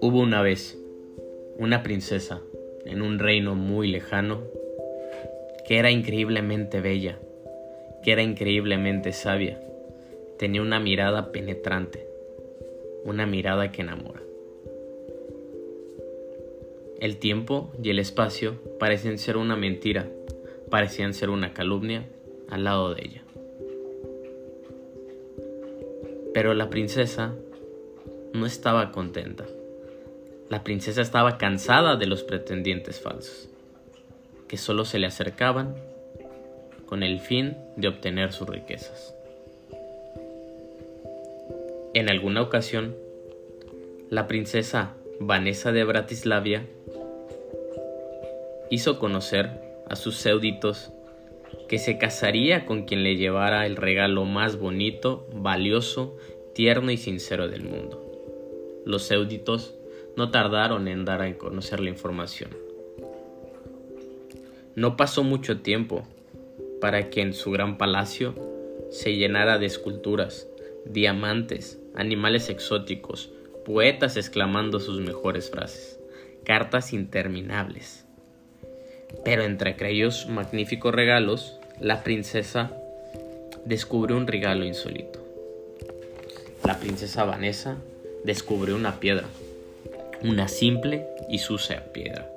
Hubo una vez una princesa en un reino muy lejano que era increíblemente bella, que era increíblemente sabia, tenía una mirada penetrante, una mirada que enamora. El tiempo y el espacio parecen ser una mentira, parecían ser una calumnia al lado de ella. Pero la princesa no estaba contenta. La princesa estaba cansada de los pretendientes falsos, que solo se le acercaban con el fin de obtener sus riquezas. En alguna ocasión, la princesa Vanessa de Bratislavia hizo conocer a sus súbditos que se casaría con quien le llevara el regalo más bonito, valioso, tierno y sincero del mundo. Los súbditos no tardaron en dar a conocer la información. No pasó mucho tiempo para que en su gran palacio se llenara de esculturas, diamantes, animales exóticos, poetas exclamando sus mejores frases, cartas interminables. Pero entre aquellos magníficos regalos, la princesa descubrió un regalo insólito. La princesa Vanessa descubrió una piedra una simple y sucia piedra.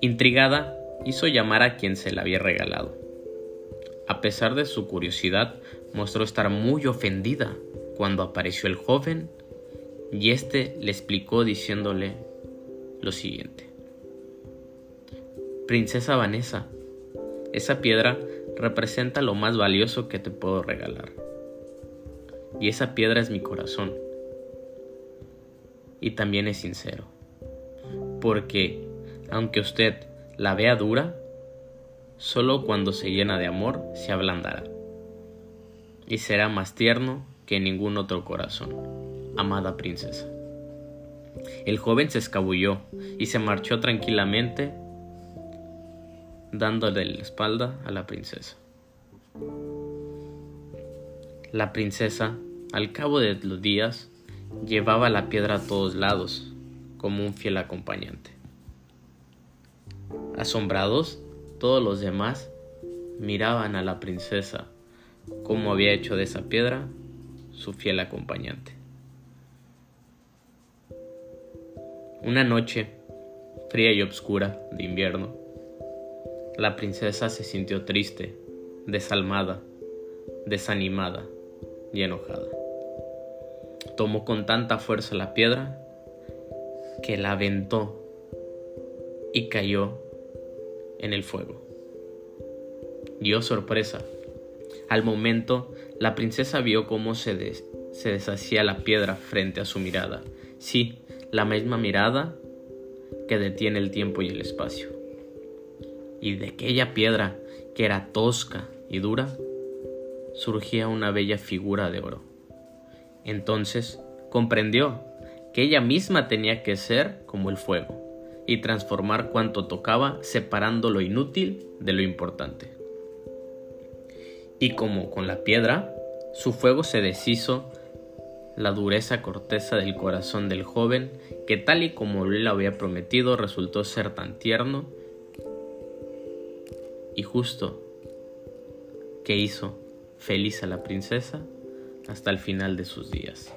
Intrigada, hizo llamar a quien se la había regalado. A pesar de su curiosidad, mostró estar muy ofendida cuando apareció el joven y éste le explicó diciéndole lo siguiente. Princesa Vanessa, esa piedra representa lo más valioso que te puedo regalar. Y esa piedra es mi corazón y también es sincero. Porque, aunque usted la vea dura, solo cuando se llena de amor se ablandará y será más tierno que ningún otro corazón, amada princesa. El joven se escabulló y se marchó tranquilamente dándole la espalda a la princesa. La princesa, al cabo de los días, Llevaba la piedra a todos lados, como un fiel acompañante. Asombrados, todos los demás miraban a la princesa, como había hecho de esa piedra su fiel acompañante. Una noche, fría y oscura de invierno, la princesa se sintió triste, desalmada, desanimada y enojada tomó con tanta fuerza la piedra que la aventó y cayó en el fuego. Dio sorpresa. Al momento, la princesa vio cómo se, se deshacía la piedra frente a su mirada. Sí, la misma mirada que detiene el tiempo y el espacio. Y de aquella piedra, que era tosca y dura, surgía una bella figura de oro. Entonces comprendió que ella misma tenía que ser como el fuego y transformar cuanto tocaba separando lo inútil de lo importante. Y como con la piedra, su fuego se deshizo la dureza corteza del corazón del joven que tal y como él había prometido resultó ser tan tierno y justo que hizo feliz a la princesa hasta el final de sus días.